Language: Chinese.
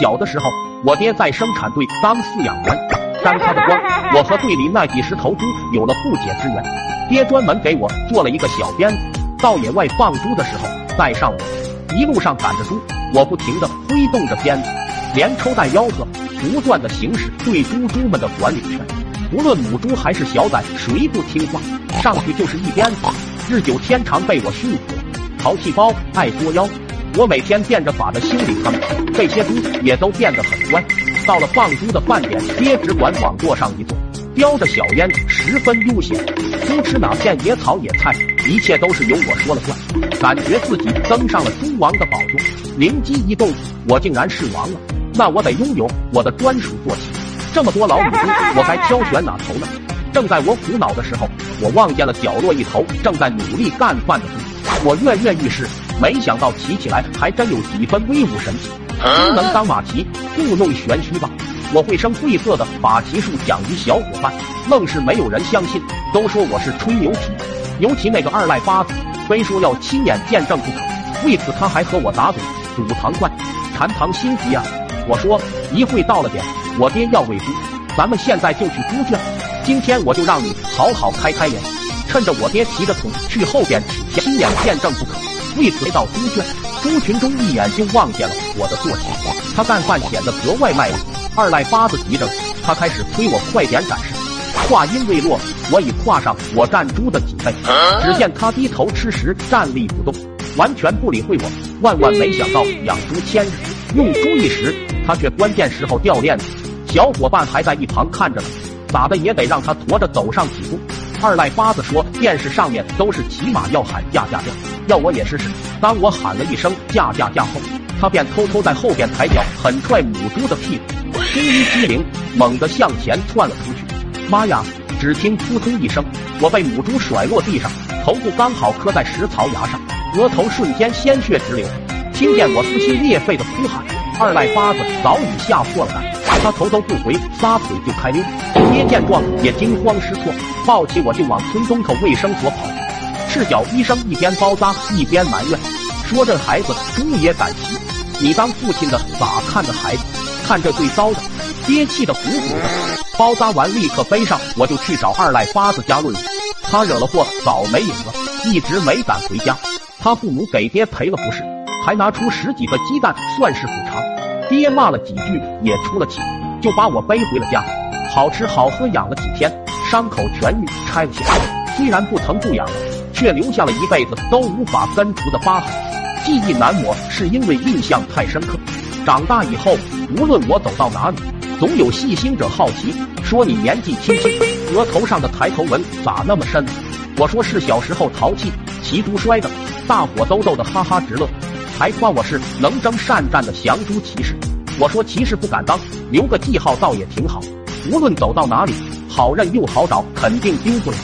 小的时候，我爹在生产队当饲养员，沾他的光，我和队里那几十头猪有了不解之缘。爹专门给我做了一个小鞭子，到野外放猪的时候带上我，一路上赶着猪，我不停地挥动着鞭子，连抽带吆喝，不断的行使对猪猪们的管理权。无论母猪还是小崽，谁不听话，上去就是一鞭子，日久天长被我驯服，淘气包爱作妖。我每天变着法的修理它们，这些猪也都变得很乖。到了放猪的饭点，爹只管往座上一坐，叼着小烟，十分悠闲。猪吃哪片野草野菜，一切都是由我说了算。感觉自己登上了猪王的宝座，灵机一动，我竟然是王了，那我得拥有我的专属坐骑。这么多老母猪，我该挑选哪头呢？正在我苦恼的时候，我望见了角落一头正在努力干饭的猪，我跃跃欲试。没想到骑起来还真有几分威武神气，猪能当马骑，故弄玄虚吧？我会声绘色的把骑术讲于小伙伴，愣是没有人相信，都说我是吹牛皮。尤其那个二赖八子，非说要亲眼见证不可。为此他还和我打赌，赌糖罐，馋糖心急啊！我说一会到了点，我爹要喂猪，咱们现在就去猪圈。今天我就让你好好开开眼，趁着我爹提着桶去后边取下，亲眼见证不可。为此到猪圈，猪群中一眼就望见了我的坐骑，他干饭显得格外卖力。二赖八子急着，他开始催我快点展示。话音未落，我已跨上我站猪的脊背。只见他低头吃食，站立不动，完全不理会我。万万没想到，养猪千日，用猪一时，他却关键时候掉链子。小伙伴还在一旁看着呢，咋的也得让他驮着走上几步。二赖八子说：“电视上面都是骑马要喊驾驾驾，要我也试试。”当我喊了一声“驾驾驾”后，他便偷偷在后边抬脚狠踹母猪的屁股，听一机灵，猛地向前窜了出去。妈呀！只听扑通一声，我被母猪甩落地上，头部刚好磕在食槽牙上，额头瞬间鲜血直流。听见我撕心裂肺的哭喊，二赖八子早已吓破了胆。他头都不回，撒腿就开溜。爹见状也惊慌失措，抱起我就往村东头卫生所跑。赤脚医生一边包扎一边埋怨说：“这孩子猪也敢骑，你当父亲的咋看着孩子？看这最糟的！”爹气得鼓鼓的，包扎完立刻背上我就去找二赖八子家论理。他惹了祸早没影了，一直没敢回家。他父母给爹赔了不是，还拿出十几个鸡蛋算是补偿。爹骂了几句也出了气。就把我背回了家，好吃好喝养了几天，伤口痊愈，拆了下。虽然不疼不痒，却留下了一辈子都无法根除的疤痕，记忆难抹，是因为印象太深刻。长大以后，无论我走到哪里，总有细心者好奇说：“你年纪轻轻，额头上的抬头纹咋那么深？”我说是小时候淘气骑猪摔的，大伙都逗得哈哈直乐，还夸我是能征善战的降猪骑士。我说骑士不敢当，留个记号倒也挺好。无论走到哪里，好认又好找，肯定丢不了。